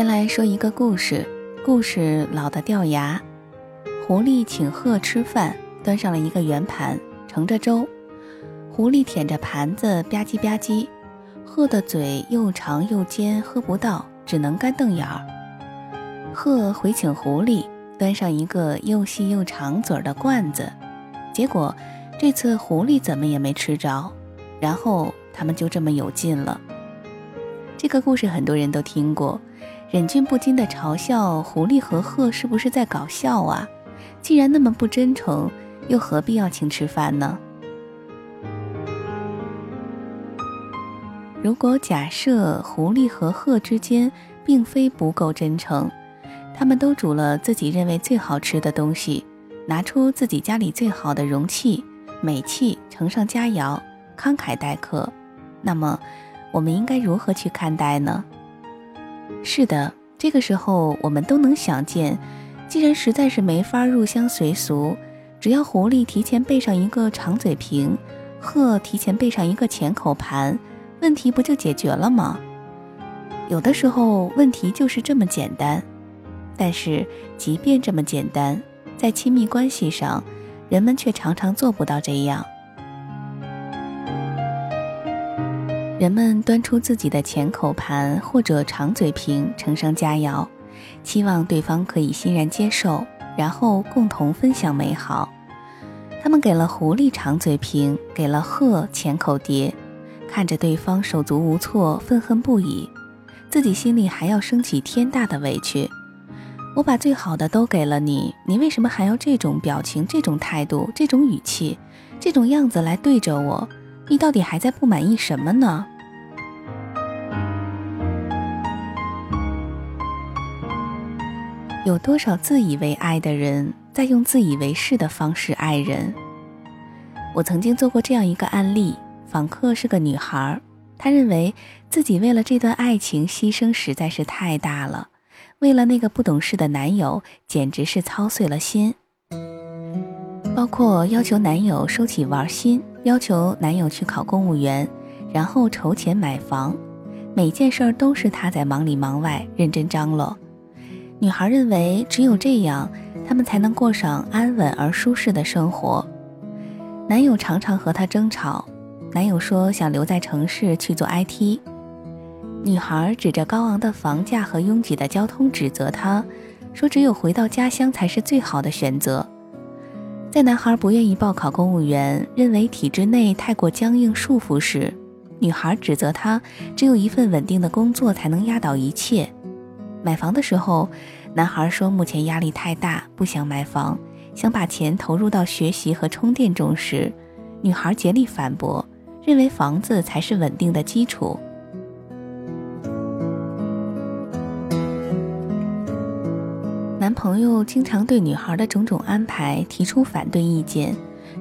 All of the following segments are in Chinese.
先来说一个故事，故事老的掉牙。狐狸请鹤吃饭，端上了一个圆盘，盛着粥。狐狸舔着盘子吧唧吧唧，鹤的嘴又长又尖，喝不到，只能干瞪眼儿。鹤回请狐狸，端上一个又细又长嘴的罐子，结果这次狐狸怎么也没吃着，然后他们就这么有劲了。这个故事很多人都听过。忍俊不禁地嘲笑狐狸和鹤是不是在搞笑啊？既然那么不真诚，又何必要请吃饭呢？如果假设狐狸和鹤之间并非不够真诚，他们都煮了自己认为最好吃的东西，拿出自己家里最好的容器、美器，盛上佳肴，慷慨待客，那么我们应该如何去看待呢？是的，这个时候我们都能想见，既然实在是没法入乡随俗，只要狐狸提前备上一个长嘴瓶，鹤提前备上一个浅口盘，问题不就解决了吗？有的时候问题就是这么简单，但是即便这么简单，在亲密关系上，人们却常常做不到这样。人们端出自己的浅口盘或者长嘴瓶，盛上佳肴，期望对方可以欣然接受，然后共同分享美好。他们给了狐狸长嘴瓶，给了鹤浅口碟，看着对方手足无措，愤恨不已，自己心里还要升起天大的委屈。我把最好的都给了你，你为什么还要这种表情、这种态度、这种语气、这种样子来对着我？你到底还在不满意什么呢？有多少自以为爱的人，在用自以为是的方式爱人？我曾经做过这样一个案例：访客是个女孩，她认为自己为了这段爱情牺牲实在是太大了，为了那个不懂事的男友，简直是操碎了心。包括要求男友收起玩心，要求男友去考公务员，然后筹钱买房，每件事儿都是她在忙里忙外，认真张罗。女孩认为只有这样，他们才能过上安稳而舒适的生活。男友常常和她争吵，男友说想留在城市去做 IT，女孩指着高昂的房价和拥挤的交通指责他，说只有回到家乡才是最好的选择。在男孩不愿意报考公务员，认为体制内太过僵硬束缚时，女孩指责他只有一份稳定的工作才能压倒一切。买房的时候，男孩说目前压力太大，不想买房，想把钱投入到学习和充电中时，女孩竭力反驳，认为房子才是稳定的基础。男朋友经常对女孩的种种安排提出反对意见，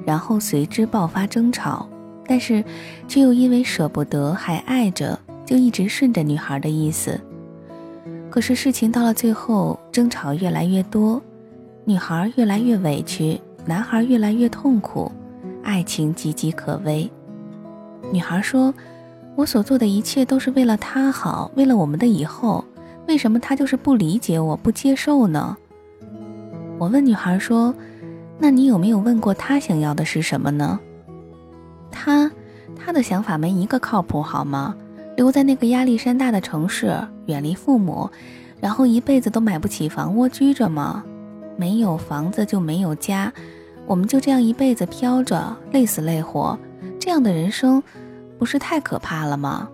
然后随之爆发争吵，但是却又因为舍不得还爱着，就一直顺着女孩的意思。可是事情到了最后，争吵越来越多，女孩越来越委屈，男孩越来越痛苦，爱情岌岌可危。女孩说：“我所做的一切都是为了他好，为了我们的以后。”为什么他就是不理解我，不接受呢？我问女孩说：“那你有没有问过他想要的是什么呢？”他，他的想法没一个靠谱，好吗？留在那个压力山大的城市，远离父母，然后一辈子都买不起房蜗居着吗？没有房子就没有家，我们就这样一辈子飘着，累死累活，这样的人生不是太可怕了吗？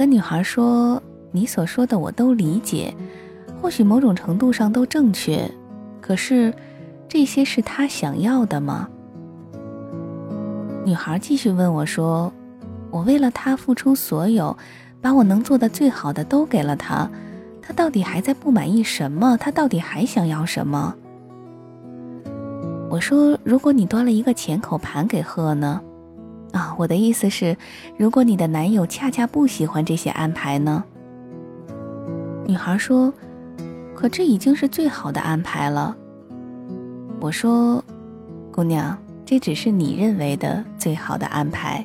跟女孩说：“你所说的我都理解，或许某种程度上都正确，可是这些是他想要的吗？”女孩继续问我说。我为了他付出所有，把我能做的最好的都给了他，他到底还在不满意什么？他到底还想要什么？我说，如果你端了一个浅口盘给贺呢？啊，我的意思是，如果你的男友恰恰不喜欢这些安排呢？女孩说，可这已经是最好的安排了。我说，姑娘，这只是你认为的最好的安排。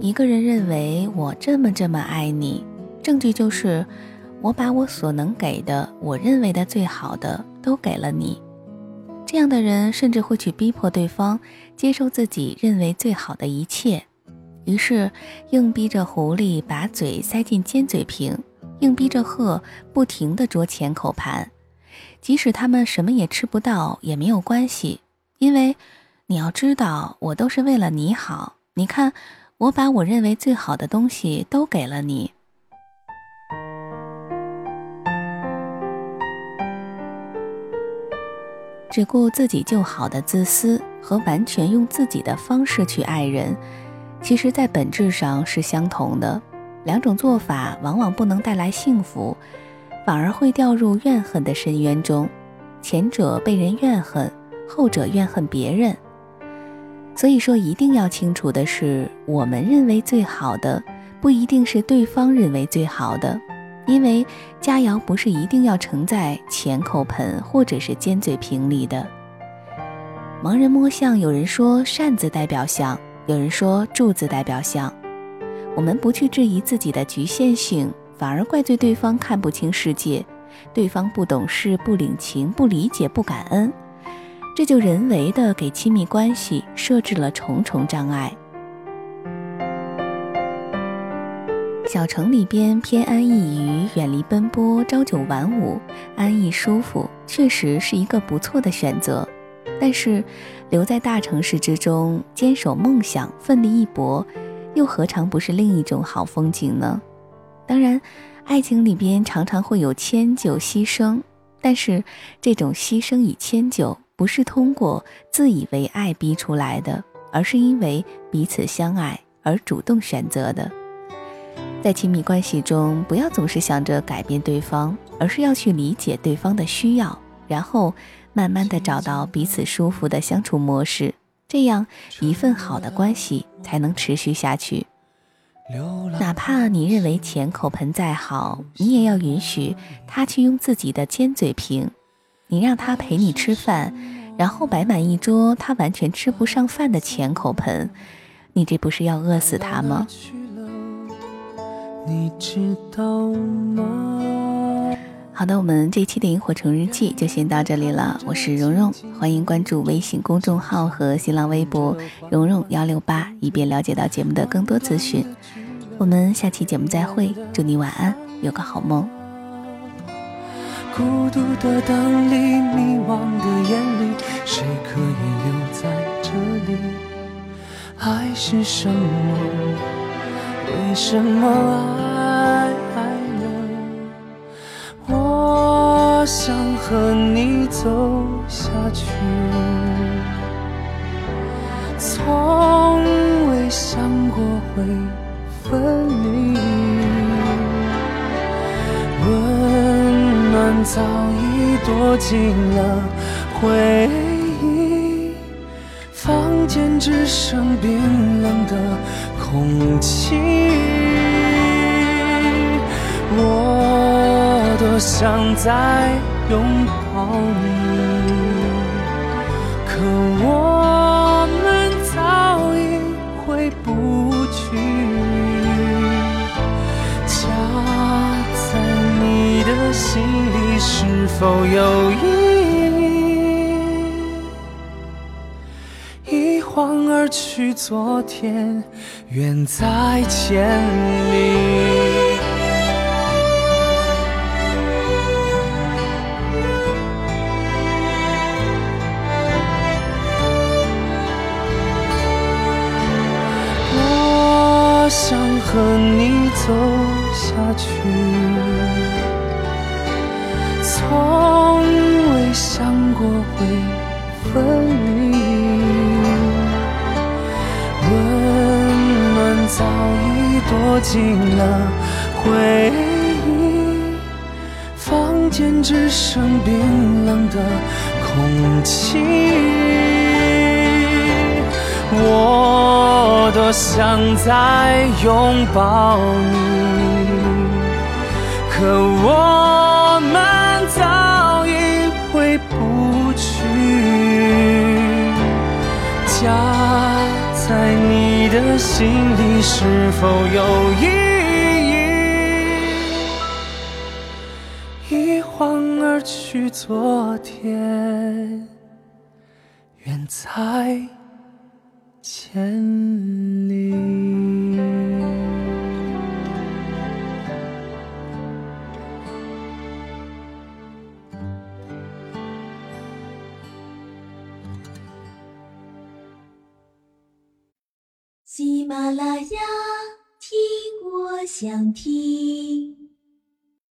一个人认为我这么这么爱你，证据就是我把我所能给的、我认为的最好的都给了你。这样的人甚至会去逼迫对方接受自己认为最好的一切，于是硬逼着狐狸把嘴塞进尖嘴瓶，硬逼着鹤不停地啄钱口盘。即使他们什么也吃不到也没有关系，因为你要知道，我都是为了你好。你看。我把我认为最好的东西都给了你，只顾自己就好的自私和完全用自己的方式去爱人，其实在本质上是相同的。两种做法往往不能带来幸福，反而会掉入怨恨的深渊中。前者被人怨恨，后者怨恨别人。所以说，一定要清楚的是，我们认为最好的，不一定是对方认为最好的，因为佳肴不是一定要盛在浅口盆或者是尖嘴瓶里的。盲人摸象，有人说扇子代表象，有人说柱子代表象。我们不去质疑自己的局限性，反而怪罪对方看不清世界，对方不懂事、不领情、不理解、不感恩。这就人为的给亲密关系设置了重重障碍。小城里边偏安一隅，远离奔波，朝九晚五，安逸舒服，确实是一个不错的选择。但是，留在大城市之中，坚守梦想，奋力一搏，又何尝不是另一种好风景呢？当然，爱情里边常常会有迁就、牺牲，但是这种牺牲与迁就。不是通过自以为爱逼出来的，而是因为彼此相爱而主动选择的。在亲密关系中，不要总是想着改变对方，而是要去理解对方的需要，然后慢慢的找到彼此舒服的相处模式，这样一份好的关系才能持续下去。哪怕你认为钱口盆再好，你也要允许他去用自己的尖嘴瓶。你让他陪你吃饭，然后摆满一桌他完全吃不上饭的浅口盆，你这不是要饿死他吗？好的，我们这期的萤火虫日记就先到这里了。我是蓉蓉，欢迎关注微信公众号和新浪微博蓉蓉幺六八，以便了解到节目的更多资讯。我们下期节目再会，祝你晚安，有个好梦。孤独的灯里，迷惘的眼里，谁可以留在这里？爱是什么？为什么爱呢？我想和你走下去，从未想过会分离。温暖早已躲进了回忆，房间只剩冰冷的空气。我多想再拥抱你，可我们早已回不去。家在你的心里。是否有晃而去，昨天远在千里。我想和你走下去，从未想过会分离。早已躲进了回忆，房间只剩冰冷的空气。我多想再拥抱你，可我们的心里是否有意义？一晃而去，昨天远在。千